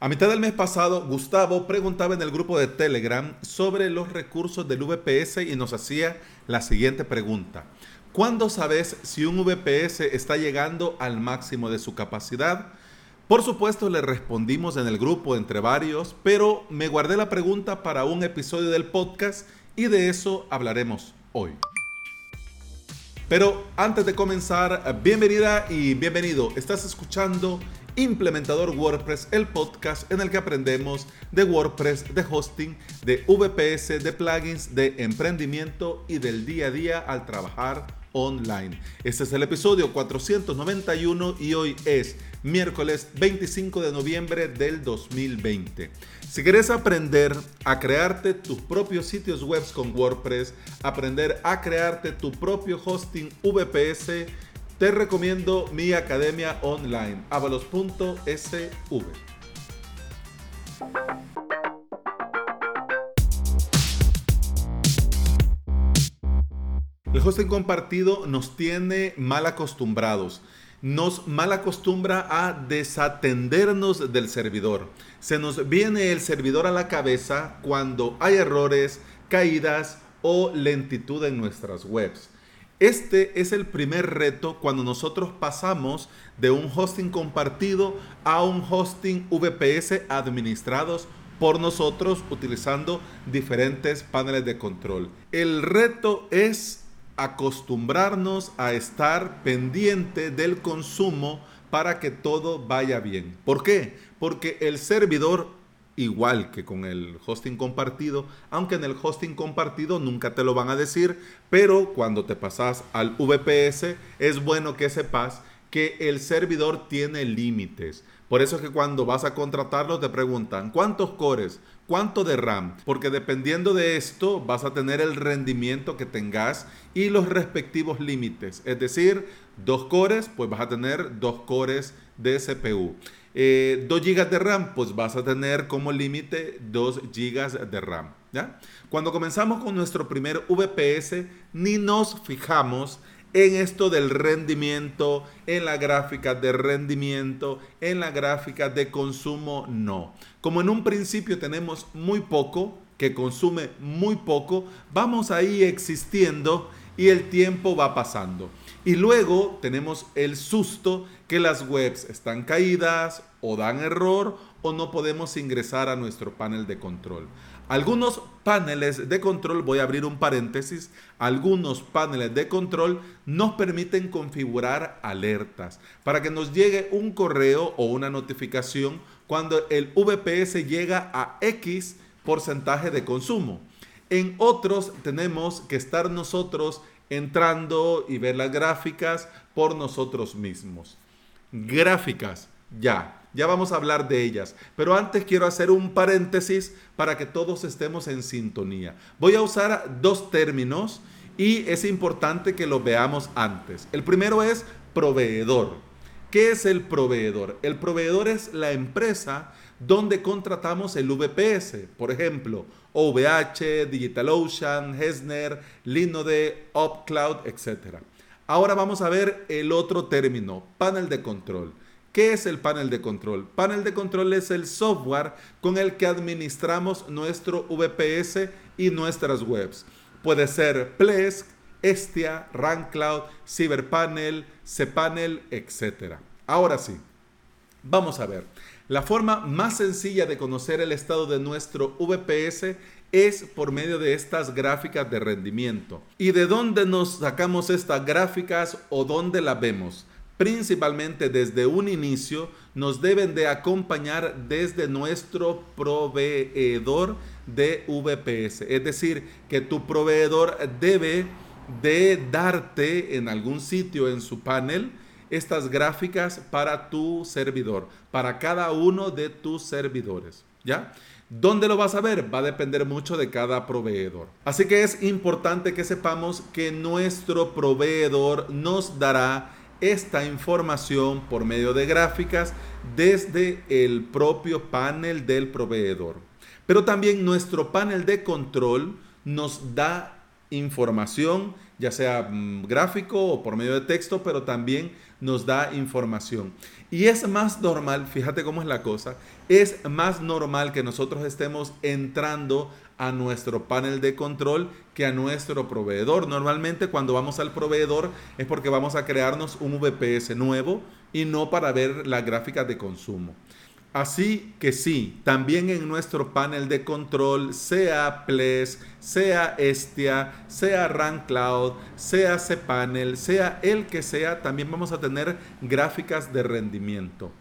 A mitad del mes pasado, Gustavo preguntaba en el grupo de Telegram sobre los recursos del VPS y nos hacía la siguiente pregunta. ¿Cuándo sabes si un VPS está llegando al máximo de su capacidad? Por supuesto le respondimos en el grupo entre varios, pero me guardé la pregunta para un episodio del podcast y de eso hablaremos hoy. Pero antes de comenzar, bienvenida y bienvenido. Estás escuchando Implementador WordPress, el podcast en el que aprendemos de WordPress, de hosting, de VPS, de plugins, de emprendimiento y del día a día al trabajar online. Este es el episodio 491 y hoy es miércoles 25 de noviembre del 2020. Si quieres aprender a crearte tus propios sitios web con WordPress, aprender a crearte tu propio hosting VPS, te recomiendo mi academia online, avalos.sv. El hosting compartido nos tiene mal acostumbrados. Nos mal acostumbra a desatendernos del servidor. Se nos viene el servidor a la cabeza cuando hay errores, caídas o lentitud en nuestras webs. Este es el primer reto cuando nosotros pasamos de un hosting compartido a un hosting VPS administrados por nosotros utilizando diferentes paneles de control. El reto es acostumbrarnos a estar pendiente del consumo para que todo vaya bien. ¿Por qué? Porque el servidor igual que con el hosting compartido, aunque en el hosting compartido nunca te lo van a decir, pero cuando te pasas al VPS es bueno que sepas que el servidor tiene límites. Por eso es que cuando vas a contratarlo te preguntan, ¿cuántos cores? ¿Cuánto de RAM? Porque dependiendo de esto vas a tener el rendimiento que tengas y los respectivos límites. Es decir, dos cores, pues vas a tener dos cores de CPU. 2 eh, GB de RAM, pues vas a tener como límite 2 GB de RAM. ¿ya? Cuando comenzamos con nuestro primer VPS, ni nos fijamos en esto del rendimiento, en la gráfica de rendimiento, en la gráfica de consumo, no. Como en un principio tenemos muy poco, que consume muy poco, vamos ahí existiendo y el tiempo va pasando. Y luego tenemos el susto que las webs están caídas o dan error o no podemos ingresar a nuestro panel de control. Algunos paneles de control, voy a abrir un paréntesis, algunos paneles de control nos permiten configurar alertas para que nos llegue un correo o una notificación cuando el VPS llega a X porcentaje de consumo. En otros tenemos que estar nosotros entrando y ver las gráficas por nosotros mismos. Gráficas, ya, ya vamos a hablar de ellas. Pero antes quiero hacer un paréntesis para que todos estemos en sintonía. Voy a usar dos términos y es importante que lo veamos antes. El primero es proveedor. ¿Qué es el proveedor? El proveedor es la empresa donde contratamos el VPS. Por ejemplo, OVH, DigitalOcean, Hesner, Linode, UpCloud, etc. Ahora vamos a ver el otro término, panel de control. ¿Qué es el panel de control? Panel de control es el software con el que administramos nuestro VPS y nuestras webs. Puede ser Plesk, Estia, RunCloud, CyberPanel, cPanel, etc. Ahora sí, vamos a ver. La forma más sencilla de conocer el estado de nuestro VPS es por medio de estas gráficas de rendimiento. ¿Y de dónde nos sacamos estas gráficas o dónde las vemos? Principalmente desde un inicio nos deben de acompañar desde nuestro proveedor de VPS. Es decir, que tu proveedor debe de darte en algún sitio en su panel estas gráficas para tu servidor, para cada uno de tus servidores. ¿Ya? ¿Dónde lo vas a ver? Va a depender mucho de cada proveedor. Así que es importante que sepamos que nuestro proveedor nos dará esta información por medio de gráficas desde el propio panel del proveedor. Pero también nuestro panel de control nos da información ya sea mm, gráfico o por medio de texto, pero también nos da información. Y es más normal, fíjate cómo es la cosa, es más normal que nosotros estemos entrando a nuestro panel de control que a nuestro proveedor. Normalmente cuando vamos al proveedor es porque vamos a crearnos un VPS nuevo y no para ver las gráficas de consumo. Así que sí, también en nuestro panel de control, sea Ples, sea Estia, sea Run Cloud, sea cPanel, sea el que sea, también vamos a tener gráficas de rendimiento.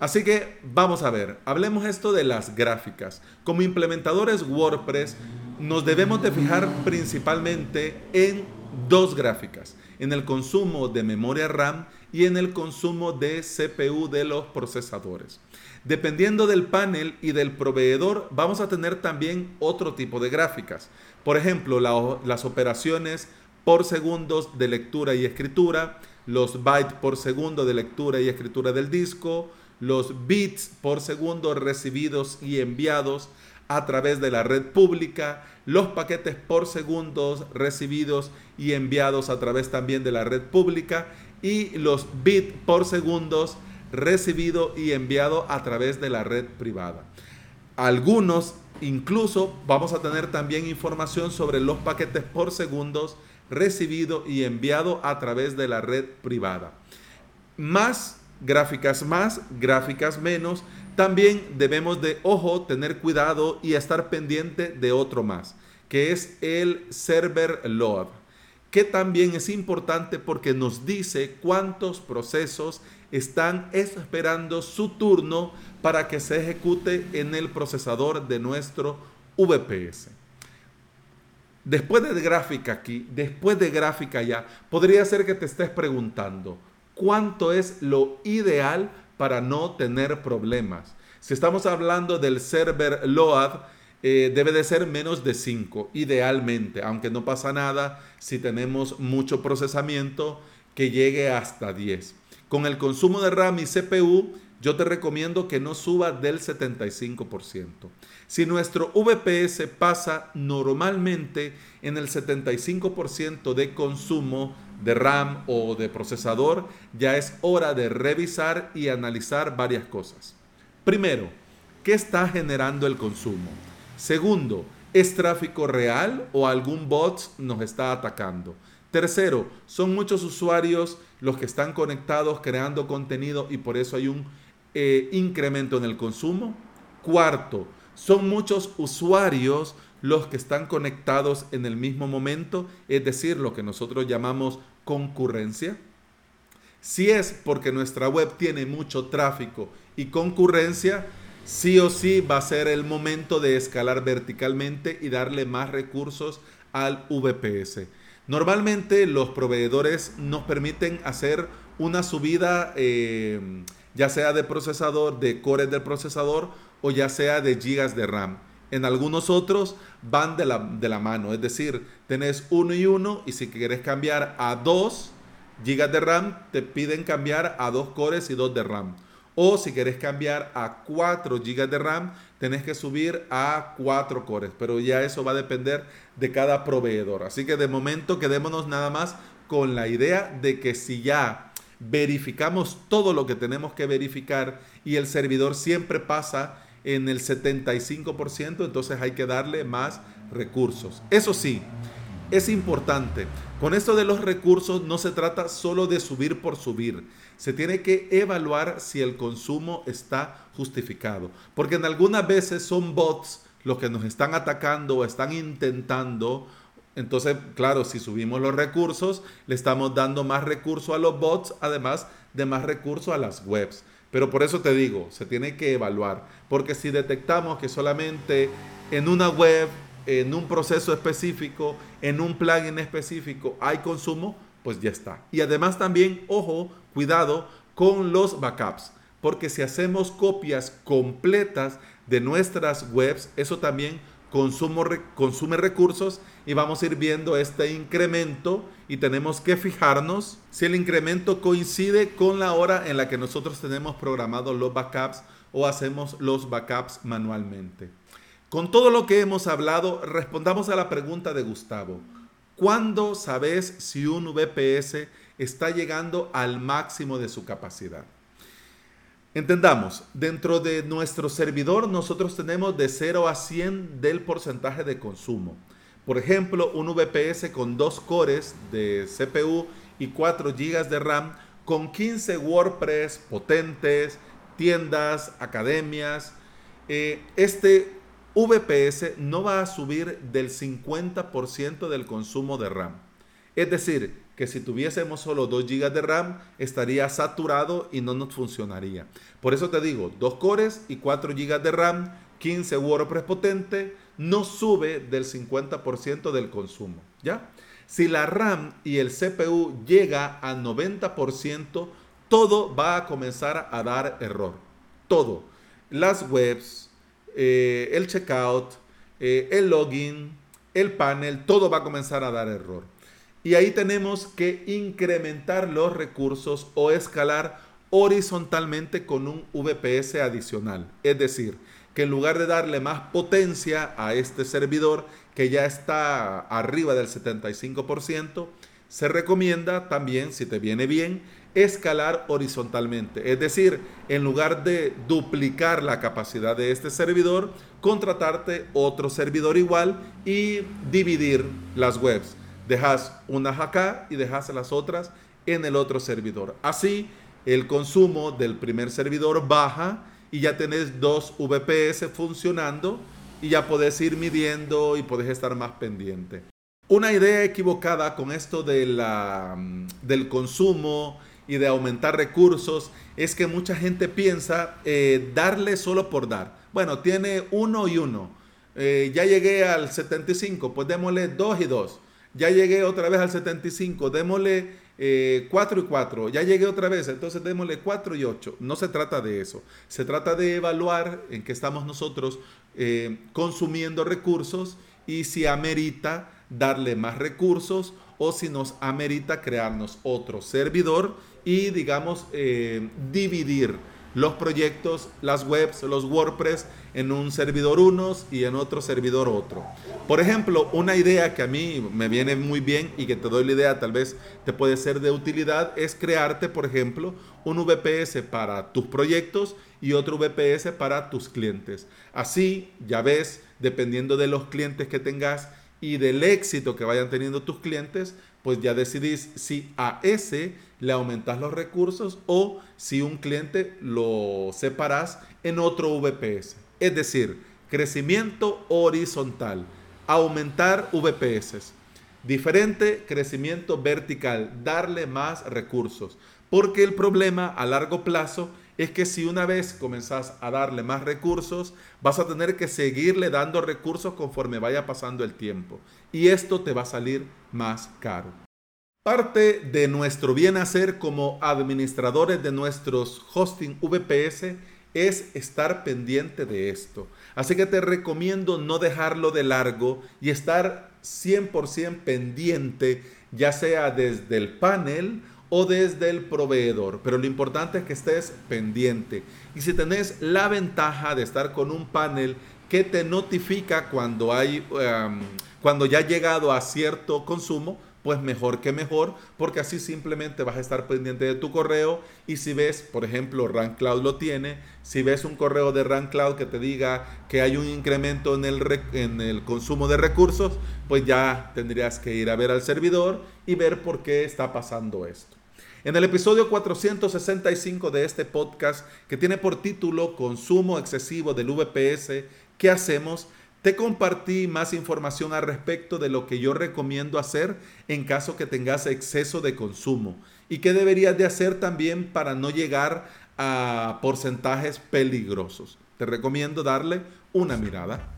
Así que vamos a ver, hablemos esto de las gráficas. Como implementadores WordPress nos debemos de fijar principalmente en dos gráficas, en el consumo de memoria RAM y en el consumo de CPU de los procesadores. Dependiendo del panel y del proveedor, vamos a tener también otro tipo de gráficas. Por ejemplo, las operaciones por segundos de lectura y escritura, los bytes por segundo de lectura y escritura del disco, los bits por segundo recibidos y enviados a través de la red pública, los paquetes por segundos recibidos y enviados a través también de la red pública y los bits por segundos recibido y enviado a través de la red privada. Algunos incluso vamos a tener también información sobre los paquetes por segundos recibido y enviado a través de la red privada. Más gráficas más, gráficas menos. También debemos de, ojo, tener cuidado y estar pendiente de otro más, que es el server load, que también es importante porque nos dice cuántos procesos están esperando su turno para que se ejecute en el procesador de nuestro VPS. Después de gráfica aquí, después de gráfica ya, podría ser que te estés preguntando, cuánto es lo ideal para no tener problemas. Si estamos hablando del server load, eh, debe de ser menos de 5, idealmente, aunque no pasa nada si tenemos mucho procesamiento que llegue hasta 10. Con el consumo de RAM y CPU, yo te recomiendo que no suba del 75%. Si nuestro VPS pasa normalmente en el 75% de consumo de RAM o de procesador, ya es hora de revisar y analizar varias cosas. Primero, ¿qué está generando el consumo? Segundo, ¿es tráfico real o algún bot nos está atacando? Tercero, son muchos usuarios los que están conectados creando contenido y por eso hay un eh, incremento en el consumo. Cuarto, son muchos usuarios los que están conectados en el mismo momento, es decir, lo que nosotros llamamos concurrencia. Si es porque nuestra web tiene mucho tráfico y concurrencia, sí o sí va a ser el momento de escalar verticalmente y darle más recursos al VPS. Normalmente los proveedores nos permiten hacer una subida, eh, ya sea de procesador, de cores del procesador o ya sea de gigas de RAM. En algunos otros van de la, de la mano, es decir, tenés uno y uno y si quieres cambiar a 2 GB de RAM, te piden cambiar a 2 cores y 2 de RAM. O si quieres cambiar a 4 GB de RAM, tenés que subir a 4 cores. Pero ya eso va a depender de cada proveedor. Así que de momento quedémonos nada más con la idea de que si ya verificamos todo lo que tenemos que verificar y el servidor siempre pasa en el 75%, entonces hay que darle más recursos. Eso sí, es importante. Con esto de los recursos no se trata solo de subir por subir. Se tiene que evaluar si el consumo está justificado. Porque en algunas veces son bots los que nos están atacando o están intentando. Entonces, claro, si subimos los recursos, le estamos dando más recursos a los bots, además de más recursos a las webs. Pero por eso te digo, se tiene que evaluar, porque si detectamos que solamente en una web, en un proceso específico, en un plugin específico hay consumo, pues ya está. Y además también, ojo, cuidado con los backups, porque si hacemos copias completas de nuestras webs, eso también consume recursos y vamos a ir viendo este incremento y tenemos que fijarnos si el incremento coincide con la hora en la que nosotros tenemos programados los backups o hacemos los backups manualmente. Con todo lo que hemos hablado, respondamos a la pregunta de Gustavo. ¿Cuándo sabes si un VPS está llegando al máximo de su capacidad? Entendamos, dentro de nuestro servidor nosotros tenemos de 0 a 100 del porcentaje de consumo. Por ejemplo, un VPS con dos cores de CPU y 4 GB de RAM con 15 WordPress potentes, tiendas, academias. Eh, este VPS no va a subir del 50% del consumo de RAM. Es decir, que si tuviésemos solo 2 GB de RAM estaría saturado y no nos funcionaría. Por eso te digo, 2 cores y 4 GB de RAM, 15 WordPress potente, no sube del 50% del consumo, ¿ya? Si la RAM y el CPU llega a 90%, todo va a comenzar a dar error. Todo. Las webs, eh, el checkout, eh, el login, el panel, todo va a comenzar a dar error. Y ahí tenemos que incrementar los recursos o escalar horizontalmente con un VPS adicional. Es decir, que en lugar de darle más potencia a este servidor que ya está arriba del 75%, se recomienda también, si te viene bien, escalar horizontalmente. Es decir, en lugar de duplicar la capacidad de este servidor, contratarte otro servidor igual y dividir las webs. Dejas unas acá y dejas las otras en el otro servidor. Así, el consumo del primer servidor baja y ya tenés dos VPS funcionando y ya podés ir midiendo y podés estar más pendiente. Una idea equivocada con esto de la, mm, del consumo y de aumentar recursos es que mucha gente piensa eh, darle solo por dar. Bueno, tiene uno y uno. Eh, ya llegué al 75, pues démosle dos y dos. Ya llegué otra vez al 75, démosle 4 eh, y 4, ya llegué otra vez, entonces démosle 4 y 8. No se trata de eso, se trata de evaluar en qué estamos nosotros eh, consumiendo recursos y si amerita darle más recursos o si nos amerita crearnos otro servidor y digamos eh, dividir los proyectos, las webs, los WordPress en un servidor unos y en otro servidor otro. Por ejemplo, una idea que a mí me viene muy bien y que te doy la idea, tal vez te puede ser de utilidad, es crearte, por ejemplo, un VPS para tus proyectos y otro VPS para tus clientes. Así, ya ves, dependiendo de los clientes que tengas y del éxito que vayan teniendo tus clientes, pues ya decidís si a ese le aumentas los recursos o si un cliente lo separas en otro VPS. Es decir, crecimiento horizontal, aumentar VPS. Diferente crecimiento vertical, darle más recursos. Porque el problema a largo plazo es que si una vez comenzás a darle más recursos, vas a tener que seguirle dando recursos conforme vaya pasando el tiempo. Y esto te va a salir más caro. Parte de nuestro bien hacer como administradores de nuestros hosting VPS es estar pendiente de esto. Así que te recomiendo no dejarlo de largo y estar 100% pendiente, ya sea desde el panel o desde el proveedor. Pero lo importante es que estés pendiente. Y si tenés la ventaja de estar con un panel que te notifica cuando hay, um, cuando ya ha llegado a cierto consumo, pues mejor que mejor, porque así simplemente vas a estar pendiente de tu correo y si ves, por ejemplo, RunCloud lo tiene, si ves un correo de RunCloud que te diga que hay un incremento en el, en el consumo de recursos, pues ya tendrías que ir a ver al servidor y ver por qué está pasando esto. En el episodio 465 de este podcast, que tiene por título Consumo excesivo del VPS, ¿qué hacemos? Te compartí más información al respecto de lo que yo recomiendo hacer en caso que tengas exceso de consumo y qué deberías de hacer también para no llegar a porcentajes peligrosos. Te recomiendo darle una mirada.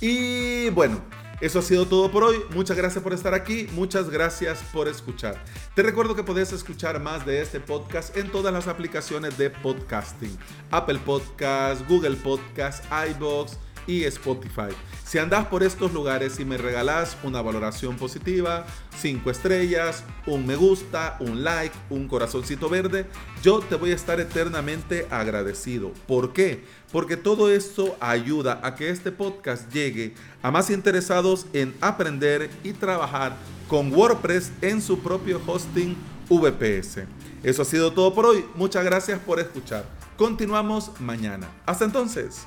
Y bueno, eso ha sido todo por hoy. Muchas gracias por estar aquí. Muchas gracias por escuchar. Te recuerdo que puedes escuchar más de este podcast en todas las aplicaciones de podcasting. Apple Podcast, Google Podcast, iBox, y Spotify. Si andas por estos lugares y me regalas una valoración positiva, 5 estrellas, un me gusta, un like, un corazoncito verde, yo te voy a estar eternamente agradecido. ¿Por qué? Porque todo esto ayuda a que este podcast llegue a más interesados en aprender y trabajar con WordPress en su propio hosting VPS. Eso ha sido todo por hoy. Muchas gracias por escuchar. Continuamos mañana. Hasta entonces.